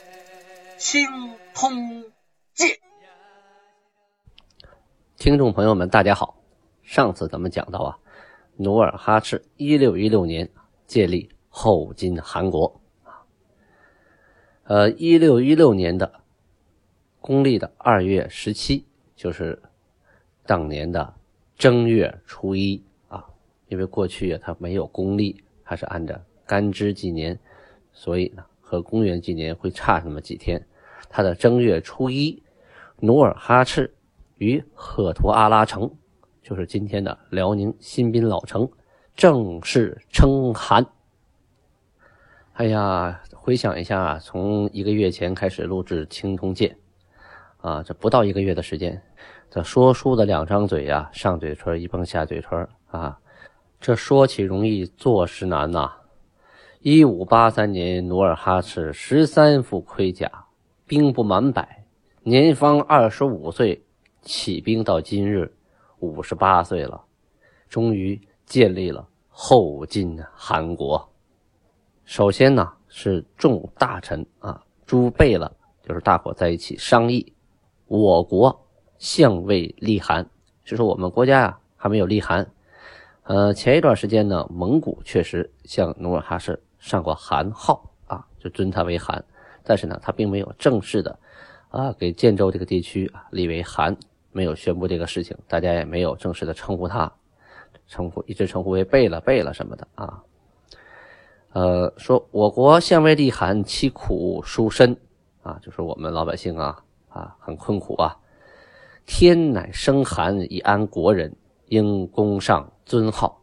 《清通鉴》。听众朋友们，大家好。上次咱们讲到啊，努尔哈赤一六一六年建立后金汗国啊。呃，一六一六年的公历的二月十七，就是当年的正月初一啊。因为过去啊，它没有公历，它是按照干支纪年，所以呢，和公元纪年会差那么几天。他的正月初一，努尔哈赤。于赫图阿拉城，就是今天的辽宁新宾老城，正式称汗。哎呀，回想一下，从一个月前开始录制《青铜剑》，啊，这不到一个月的时间，这说书的两张嘴呀，上嘴唇一蹦下嘴唇啊，这说起容易，做实难呐。一五八三年，努尔哈赤十三副盔甲，兵不满百，年方二十五岁。起兵到今日，五十八岁了，终于建立了后金韩国。首先呢，是众大臣啊，诸贝勒，就是大伙在一起商议，我国相未立韩，就说我们国家呀还没有立韩。呃，前一段时间呢，蒙古确实向努尔哈赤上过韩号啊，就尊他为韩，但是呢，他并没有正式的啊给建州这个地区啊立为汗。没有宣布这个事情，大家也没有正式的称呼他，称呼一直称呼为贝勒、贝勒什么的啊。呃，说我国相位立寒，其苦殊深啊，就是我们老百姓啊啊很困苦啊。天乃生寒以安国人，应功上尊号，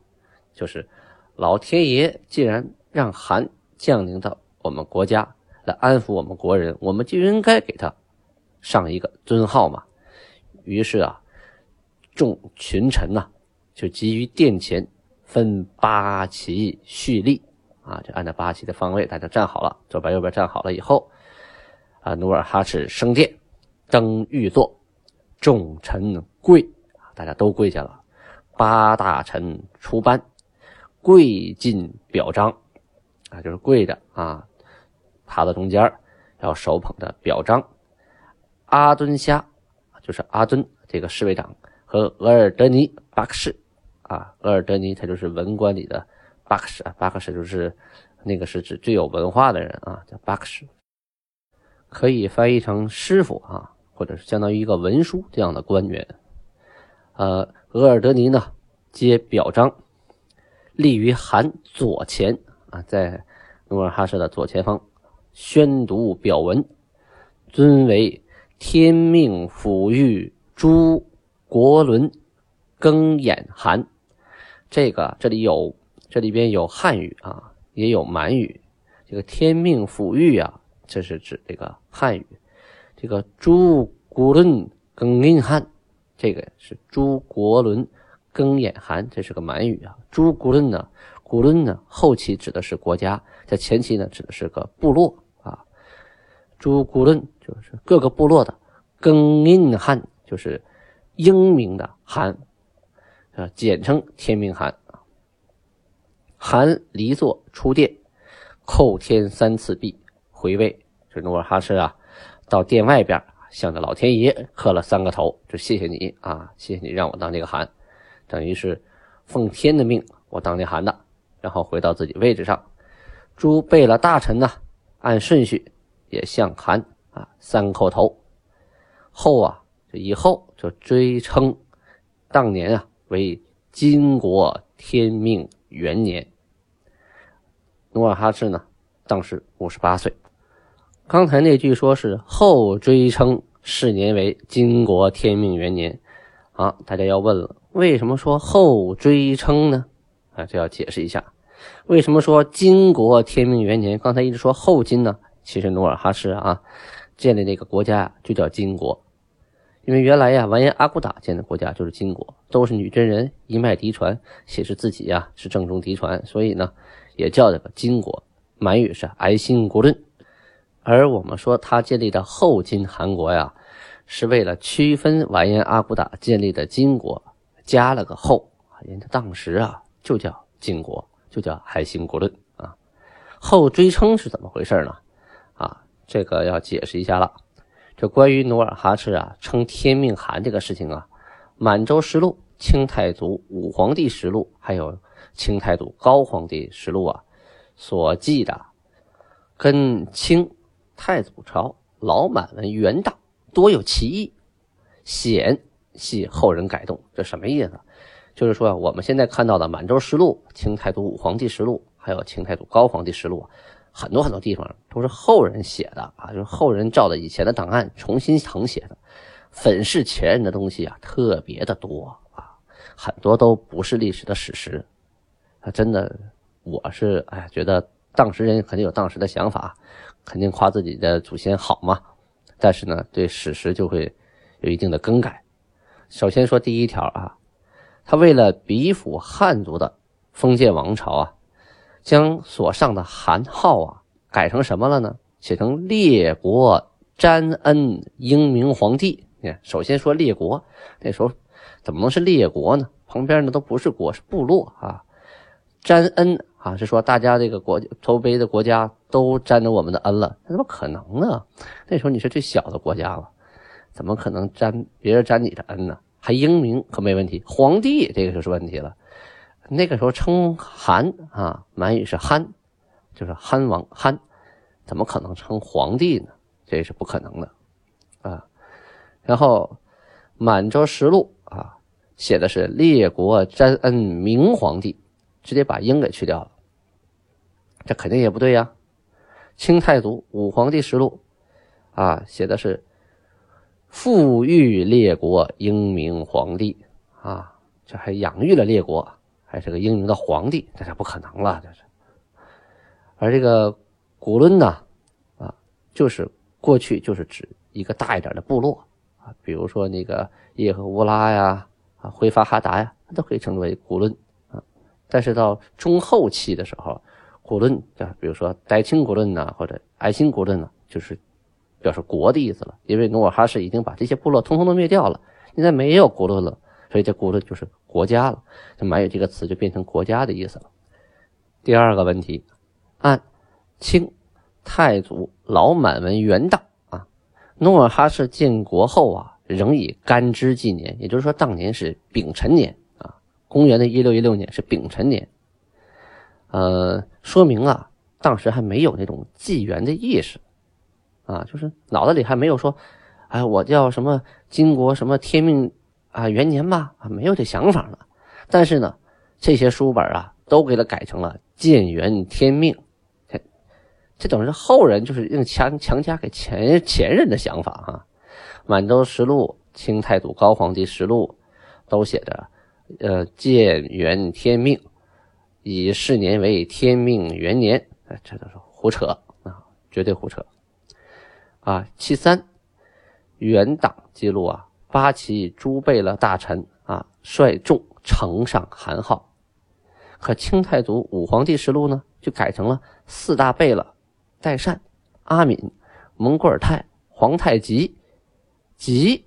就是老天爷既然让寒降临到我们国家来安抚我们国人，我们就应该给他上一个尊号嘛。于是啊，众群臣呐，就急于殿前分八旗蓄力啊，就按照八旗的方位，大家站好了，左边右边站好了以后，啊，努尔哈赤升殿登御座，众臣跪大家都跪下了，八大臣出班，跪尽表彰。啊，就是跪着啊，趴到中间，要手捧着表彰，阿敦虾。就是阿敦这个侍卫长和额尔德尼巴克什啊，额尔德尼他就是文官里的巴克什啊，巴克什就是那个是指最有文化的人啊，叫巴克什，可以翻译成师傅啊，或者是相当于一个文书这样的官员。呃，额尔德尼呢接表彰，立于函左前啊，在努尔哈赤的左前方宣读表文，尊为。天命抚育朱国伦更衍韩，这个这里有这里边有汉语啊，也有满语。这个天命抚育啊，这是指这个汉语。这个朱国伦更衍韩，这个是朱国伦更衍韩，这是个满语啊。朱国伦呢，古伦呢，后期指的是国家，在前期呢指的是个部落。朱古伦就是各个部落的更印汗，就是英明的汗，啊，简称天命汗。汗离座出殿，叩天三次毕，回位。这努尔哈赤啊，到殿外边向着老天爷磕了三个头，就谢谢你啊，谢谢你让我当这个汗，等于是奉天的命，我当这汗的。然后回到自己位置上，诸贝勒大臣呢，按顺序。也向韩啊三叩头，后啊这以后就追称当年啊为金国天命元年。努尔哈赤呢当时五十八岁。刚才那句说是后追称是年为金国天命元年，啊，大家要问了，为什么说后追称呢？啊，这要解释一下，为什么说金国天命元年？刚才一直说后金呢？其实努尔哈赤啊，建立那个国家就叫金国。因为原来呀，完颜阿骨打建的国家就是金国，都是女真人一脉嫡传，写是自己呀是正宗嫡传，所以呢也叫这个金国。满语是爱新国论。而我们说他建立的后金韩国呀，是为了区分完颜阿骨打建立的金国，加了个后，人家当时啊就叫金国，就叫爱新国论啊。后追称是怎么回事呢？这个要解释一下了。这关于努尔哈赤啊称天命汗这个事情啊，《满洲实录》《清太祖武皇帝实录》还有《清太祖高皇帝实录》啊所记的，跟清太祖朝老满文原档多有歧义，显系后人改动。这什么意思？就是说我们现在看到的《满洲实录》《清太祖武皇帝实录》还有《清太祖高皇帝实录》。很多很多地方都是后人写的啊，就是后人照着以前的档案重新誊写的，粉饰前人的东西啊，特别的多啊，很多都不是历史的史实。啊，真的，我是哎，觉得当时人肯定有当时的想法，肯定夸自己的祖先好嘛。但是呢，对史实就会有一定的更改。首先说第一条啊，他为了比附汉族的封建王朝啊。将所上的韩号啊改成什么了呢？写成列国詹恩英明皇帝。你看，首先说列国，那时候怎么能是列国呢？旁边呢都不是国，是部落啊。詹恩啊，是说大家这个国周边的国家都沾着我们的恩了，那怎么可能呢？那时候你是最小的国家了，怎么可能沾别人沾你的恩呢？还英明可没问题，皇帝这个就是问题了。那个时候称汗啊，满语是憨，就是憨王憨，怎么可能称皇帝呢？这是不可能的啊。然后《满洲实录》啊，写的是列国詹恩明皇帝，直接把“英”给去掉了，这肯定也不对呀。《清太祖武皇帝实录》啊，写的是富裕列国英明皇帝啊，这还养育了列国。还是个英明的皇帝，这是不可能了，这是。而这个古伦呢，啊，就是过去就是指一个大一点的部落啊，比如说那个叶赫乌拉呀，啊，辉发哈达呀，都可以称之为古伦啊。但是到中后期的时候，古伦啊，比如说代清古伦呐，或者爱新古伦呢，就是表示国的意思了，因为努尔哈赤已经把这些部落通通都灭掉了，现在没有古伦了。所以这“国”的就是国家了，就满语这个词就变成国家的意思了。第二个问题，按清太祖老满文元档啊，努尔哈赤建国后啊，仍以干支纪年，也就是说当年是丙辰年啊，公元的一六一六年是丙辰年。呃，说明啊，当时还没有那种纪元的意识啊，就是脑子里还没有说，哎，我叫什么金国什么天命。啊，元年吧，啊，没有这想法了。但是呢，这些书本啊，都给他改成了建元天命。这等于是后人就是用强强加给前前人的想法哈。满洲实录、清太祖高皇帝实录都写着，呃，建元天命，以是年为天命元年。这都是胡扯啊，绝对胡扯。啊，其三，元党记录啊。八旗诸贝勒大臣啊，率众呈上韩号。可清太祖武皇帝实录呢，就改成了四大贝勒：代善、阿敏、蒙古尔泰、皇太极及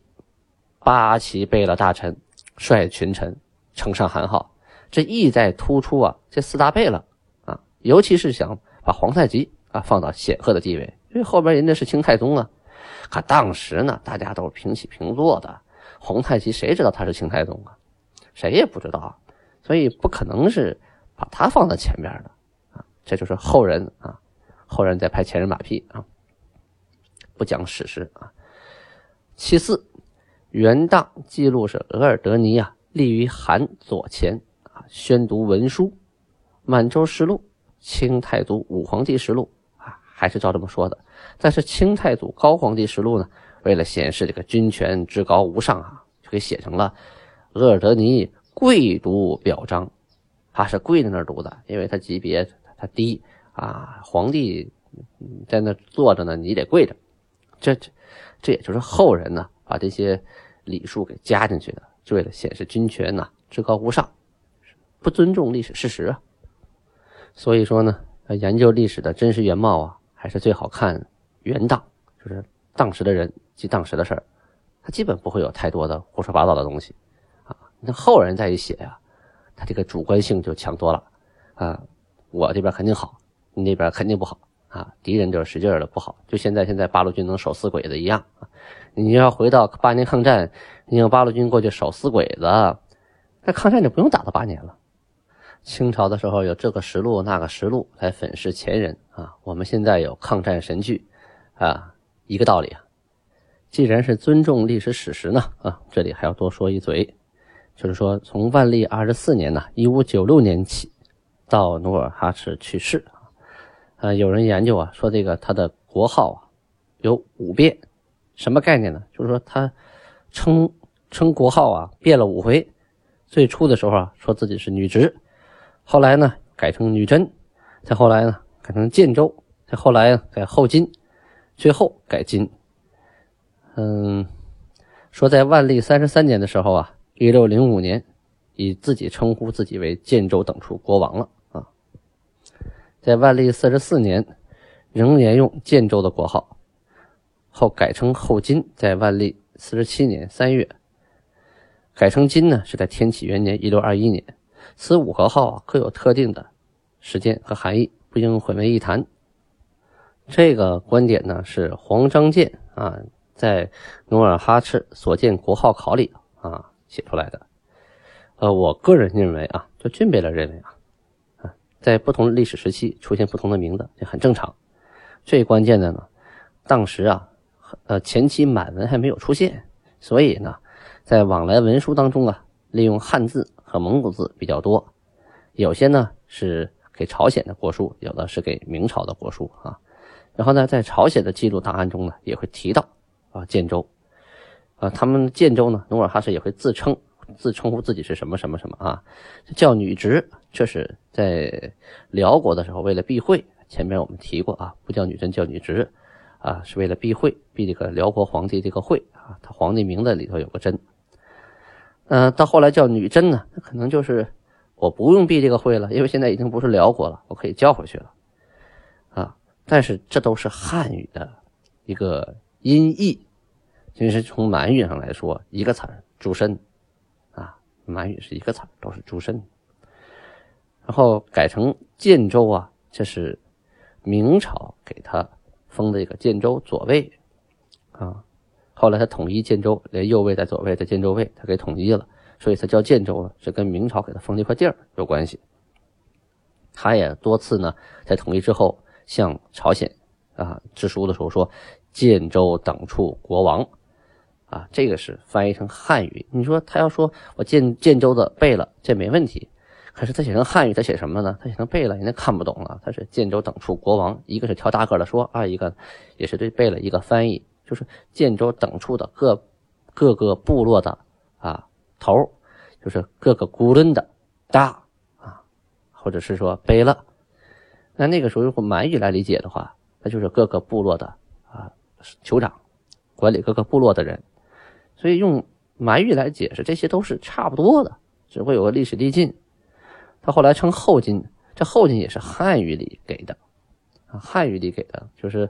八旗贝勒大臣率群臣呈上韩号。这意在突出啊，这四大贝勒啊，尤其是想把皇太极啊放到显赫的地位，因为后边人家是清太宗啊。可当时呢，大家都是平起平坐的。皇太极谁知道他是清太宗啊？谁也不知道，所以不可能是把他放在前面的啊。这就是后人啊，后人在拍前人马屁啊，不讲史实啊。其次，元档记录是额尔德尼啊，立于韩左前啊，宣读文书，《满洲实录》《清太祖武皇帝实录》啊，还是照这么说的。但是清太祖高皇帝实录呢，为了显示这个君权至高无上啊，就给写成了额尔德尼跪读表彰，他是跪在那儿读的，因为他级别他低啊，皇帝在那坐着呢，你得跪着，这这这也就是后人呢把这些礼数给加进去的，就为了显示君权呐至高无上，不尊重历史事实啊。所以说呢，研究历史的真实原貌啊，还是最好看原当，就是当时的人及当时的事儿，他基本不会有太多的胡说八道的东西啊。那后人再一写呀，他这个主观性就强多了啊。我这边肯定好，你那边肯定不好啊。敌人就是使劲的不好，就现在现在八路军能手撕鬼子一样。你要回到八年抗战，你用八路军过去手撕鬼子，那抗战就不用打到八年了。清朝的时候有这个实录那个实录来粉饰前人啊，我们现在有抗战神剧啊，一个道理啊。既然是尊重历史史实呢啊，这里还要多说一嘴，就是说从万历二十四年呢，一五九六年起，到努尔哈赤去世啊，有人研究啊，说这个他的国号啊有五变，什么概念呢？就是说他称称国号啊变了五回，最初的时候啊说自己是女直。后来呢，改成女真，再后来呢，改成建州，再后来改后金，最后改金。嗯，说在万历三十三年的时候啊，一六零五年，以自己称呼自己为建州等处国王了啊。在万历四十四年，仍沿用建州的国号，后改称后金，在万历四十七年三月，改成金呢，是在天启元年一六二一年。此五和号啊，各有特定的时间和含义，不应混为一谈。这个观点呢，是黄章建啊在努尔哈赤所建国号考里啊写出来的。呃，我个人认为啊，就俊贝勒认为啊，啊，在不同历史时期出现不同的名字这很正常。最关键的呢，当时啊，呃，前期满文还没有出现，所以呢，在往来文书当中啊，利用汉字。和蒙古字比较多，有些呢是给朝鲜的国书，有的是给明朝的国书啊。然后呢，在朝鲜的记录档案中呢，也会提到啊建州啊，他们建州呢，努尔哈赤也会自称自称呼自己是什么什么什么啊，叫女直，这是在辽国的时候为了避讳，前面我们提过啊，不叫女真叫女直啊，是为了避讳避这个辽国皇帝这个讳啊，他皇帝名字里头有个真。嗯，到后来叫女真呢，那可能就是我不用避这个讳了，因为现在已经不是辽国了，我可以叫回去了，啊！但是这都是汉语的一个音译，其实从满语上来说，一个词儿“诸身”，啊，满语是一个词儿，都是“诸身”。然后改成建州啊，这是明朝给他封的一个建州左卫，啊。后来他统一建州，连右卫在左卫在建州卫他给统一了，所以他叫建州呢，是跟明朝给他封这块地儿有关系。他也多次呢在统一之后向朝鲜啊致书的时候说建州等处国王啊，这个是翻译成汉语。你说他要说我建建州的贝勒，这没问题。可是他写成汉语，他写什么呢？他写成贝勒，人家看不懂了。他是建州等处国王，一个是挑大个的说，二一个也是对背了一个翻译。就是建州等处的各各个部落的啊头，就是各个孤论的大啊，或者是说贝勒。那那个时候用满语来理解的话，那就是各个部落的啊酋长，管理各个部落的人。所以用满语来解释，这些都是差不多的，只会有个历史递进。他后来称后金，这后金也是汉语里给的啊，汉语里给的，就是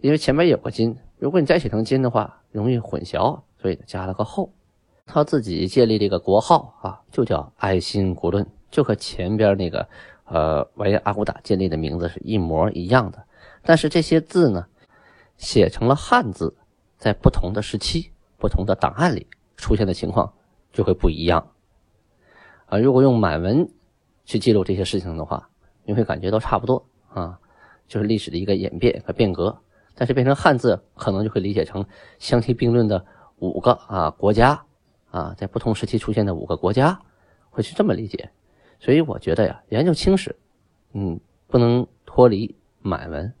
因为前面有个金。如果你再写成金的话，容易混淆，所以加了个后。他自己建立这个国号啊，就叫爱新古论，就和前边那个呃维阿骨打建立的名字是一模一样的。但是这些字呢，写成了汉字，在不同的时期、不同的档案里出现的情况就会不一样。啊，如果用满文去记录这些事情的话，你会感觉都差不多啊，就是历史的一个演变和变革。但是变成汉字，可能就会理解成相提并论的五个啊国家啊，在不同时期出现的五个国家，会是这么理解。所以我觉得呀，研究清史，嗯，不能脱离满文。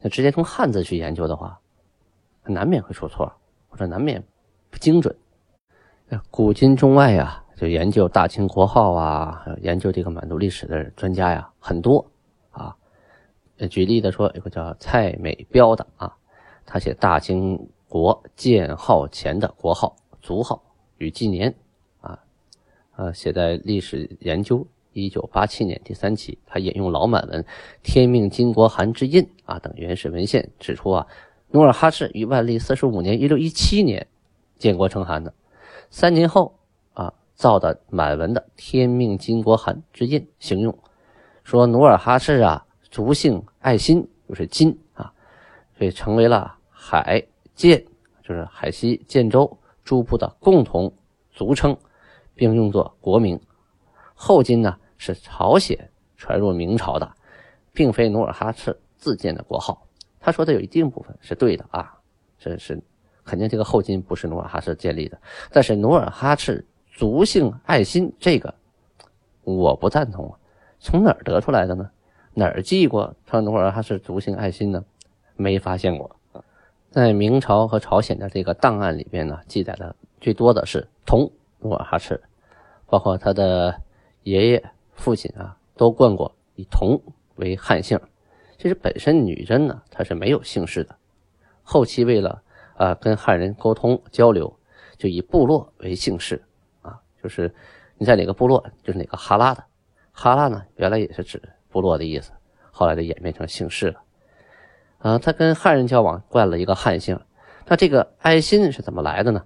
那直接从汉字去研究的话，难免会出错，或者难免不精准。古今中外呀，就研究大清国号啊，研究这个满族历史的专家呀，很多啊。举例的说，有个叫蔡美彪的啊，他写大清国建号前的国号、族号与纪年，啊，呃，写在历史研究一九八七年第三期，他引用老满文《天命金国函之印》啊等原始文献，指出啊，努尔哈赤于万历四十五年（一六一七年）建国成函的，三年后啊造的满文的《天命金国函之印》，形容说努尔哈赤啊，族姓爱新，就是金啊，所以成为了。海建就是海西建州诸部的共同族称，并用作国名。后金呢是朝鲜传入明朝的，并非努尔哈赤自建的国号。他说的有一定部分是对的啊，这是肯定这个后金不是努尔哈赤建立的。但是努尔哈赤族姓爱新这个我不赞同啊，从哪儿得出来的呢？哪儿记过说努尔哈赤族姓爱新呢？没发现过。在明朝和朝鲜的这个档案里边呢，记载的最多的是同努尔哈赤，包括他的爷爷、父亲啊，都冠过以同为汉姓。其实本身女真呢，她是没有姓氏的。后期为了啊跟汉人沟通交流，就以部落为姓氏啊，就是你在哪个部落，就是哪个哈拉的。哈拉呢，原来也是指部落的意思，后来就演变成姓氏了。啊，他跟汉人交往，冠了一个汉姓。那这个爱新是怎么来的呢？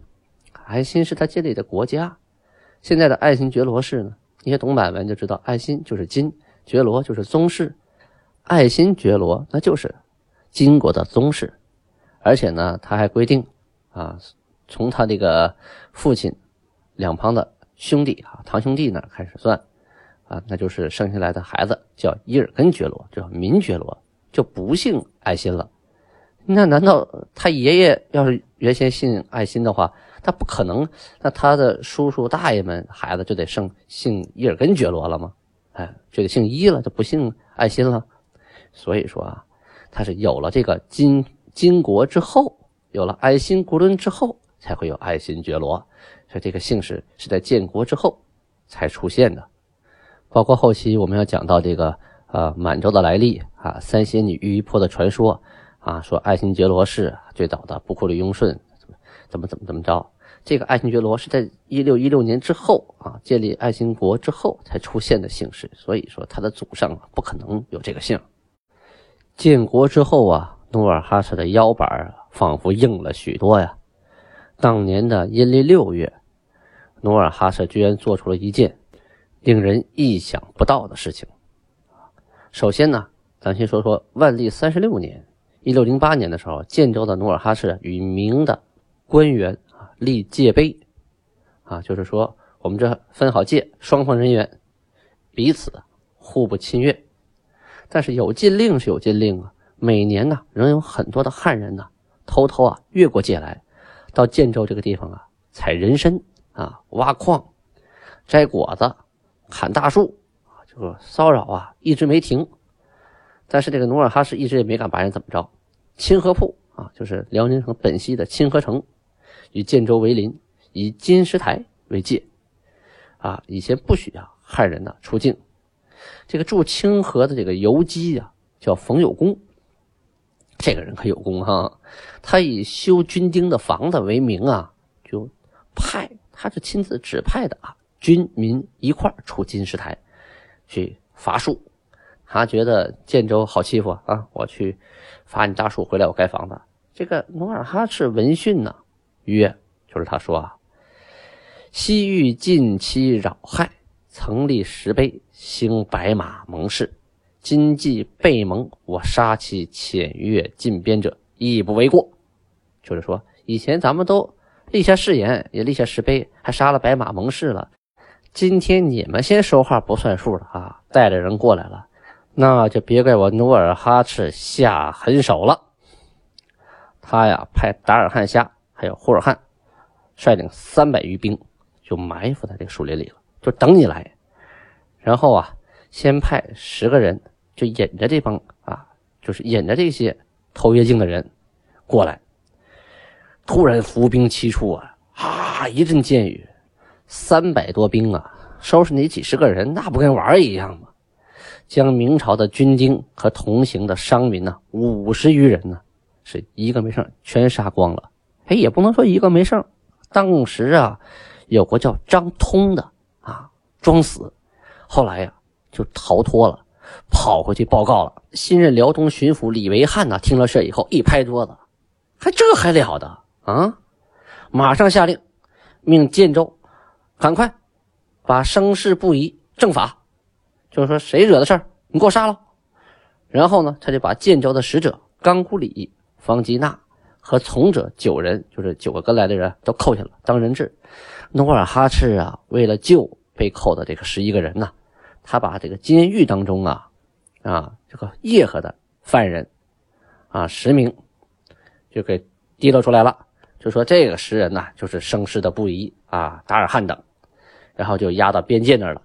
爱新是他建立的国家。现在的爱新觉罗氏呢，你也懂满文就知道，爱新就是金，觉罗就是宗室。爱新觉罗那就是金国的宗室。而且呢，他还规定啊，从他这个父亲两旁的兄弟啊，堂兄弟那开始算啊，那就是生下来的孩子叫伊尔根觉罗，叫民觉罗。就不姓爱新了，那难道他爷爷要是原先姓爱新的话，他不可能？那他的叔叔大爷们孩子就得姓姓伊尔根觉罗了吗？哎，就得姓伊了，就不姓爱新了。所以说啊，他是有了这个金金国之后，有了爱新古伦之后，才会有爱新觉罗。所以这个姓氏是在建国之后才出现的。包括后期我们要讲到这个。呃，满洲的来历啊，三仙女玉衣坡的传说啊，说爱新觉罗氏最早的不库里雍顺怎么怎么怎么着？这个爱新觉罗是在一六一六年之后啊，建立爱新国之后才出现的姓氏，所以说他的祖上不可能有这个姓。建国之后啊，努尔哈赤的腰板仿佛硬了许多呀。当年的阴历六月，努尔哈赤居然做出了一件令人意想不到的事情。首先呢，咱先说说万历三十六年，一六零八年的时候，建州的努尔哈赤与明的官员立界碑，啊，就是说我们这分好界，双方人员彼此互不侵略。但是有禁令是有禁令啊，每年呢仍有很多的汉人呢偷偷啊越过界来，到建州这个地方啊采人参啊、挖矿、摘果子、砍大树啊。这个骚扰啊，一直没停。但是这个努尔哈赤一直也没敢把人怎么着。清河铺啊，就是辽宁省本溪的清河城，与建州为邻，以金石台为界。啊，以前不许啊汉人呢出境。这个驻清河的这个游击啊，叫冯有功。这个人可有功哈，他以修军丁的房子为名啊，就派他是亲自指派的啊，军民一块出金石台。去伐树，他觉得建州好欺负啊！我去伐你大树回来，我盖房子。这个努尔哈赤闻讯呢，曰：“就是他说啊，西域近期扰害，曾立石碑，兴白马盟誓。今既被盟，我杀其潜越进边者，亦不为过。”就是说，以前咱们都立下誓言，也立下石碑，还杀了白马盟誓了。今天你们先说话不算数了啊！带着人过来了，那就别怪我努尔哈赤下狠手了。他呀，派达尔汉下还有呼尔汉率领三百余兵，就埋伏在这个树林里了，就等你来。然后啊，先派十个人，就引着这帮啊，就是引着这些偷越境的人过来。突然伏兵齐出啊，啊，一阵箭雨。三百多兵啊，收拾你几十个人，那不跟玩一样吗？将明朝的军丁和同行的商民呢，五十余人呢，是一个没剩，全杀光了。哎，也不能说一个没剩，当时啊，有个叫张通的啊，装死，后来呀就逃脱了，跑回去报告了。新任辽东巡抚李维汉呐，听了事以后一拍桌子，还这还了得啊！马上下令，命建州赶快把生事不疑正法，就是说谁惹的事儿，你给我杀了。然后呢，他就把建州的使者冈古里、方吉纳和从者九人，就是九个跟来的人都扣下了当人质。努尔哈赤啊，为了救被扣的这个十一个人呢，他把这个监狱当中啊，啊这个叶赫的犯人啊十名就给提溜出来了，就说这个十人呢就是生事的不宜啊达尔汉等，然后就押到边界那儿了，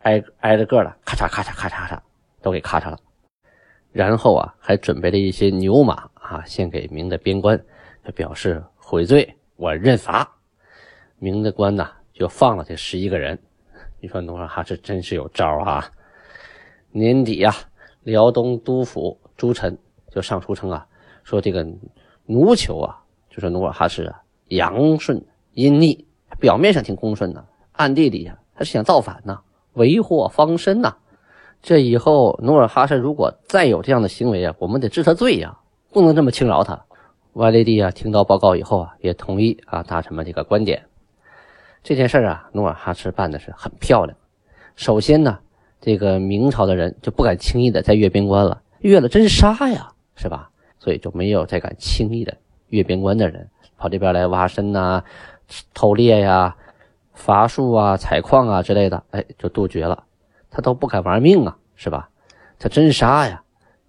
挨挨着个的咔嚓咔嚓咔嚓咔嚓都给咔嚓了。然后啊，还准备了一些牛马啊，献给明的边关，就表示悔罪，我认罚。明的官呢，就放了这十一个人。你说努尔哈赤真是有招啊！年底呀，辽东督府朱臣就上书称啊，说这个奴酋啊，就是努尔哈赤啊，阳顺阴逆，表面上挺恭顺的，暗地里呀，他是想造反呐，为祸方身呐。这以后，努尔哈赤如果再有这样的行为啊，我们得治他罪呀，不能这么轻饶他。万历帝啊，听到报告以后啊，也同意啊大臣们这个观点。这件事啊，努尔哈赤办的是很漂亮。首先呢，这个明朝的人就不敢轻易的再越边关了，越了真杀呀，是吧？所以就没有再敢轻易的越边关的人跑这边来挖参呐、偷猎呀、伐树啊、采矿啊之类的，哎，就杜绝了。他都不敢玩命啊，是吧？他真杀呀，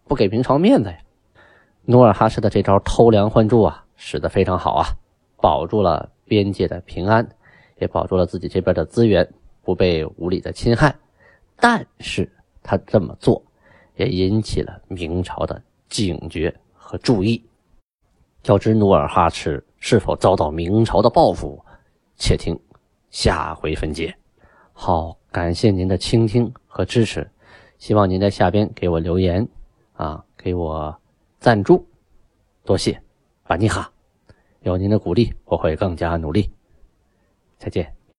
不给明朝面子呀。努尔哈赤的这招偷梁换柱啊，使得非常好啊，保住了边界的平安，也保住了自己这边的资源不被无理的侵害。但是他这么做，也引起了明朝的警觉和注意。要知努尔哈赤是否遭到明朝的报复，且听下回分解。好。感谢您的倾听和支持，希望您在下边给我留言，啊，给我赞助，多谢，巴尼哈，有您的鼓励，我会更加努力。再见。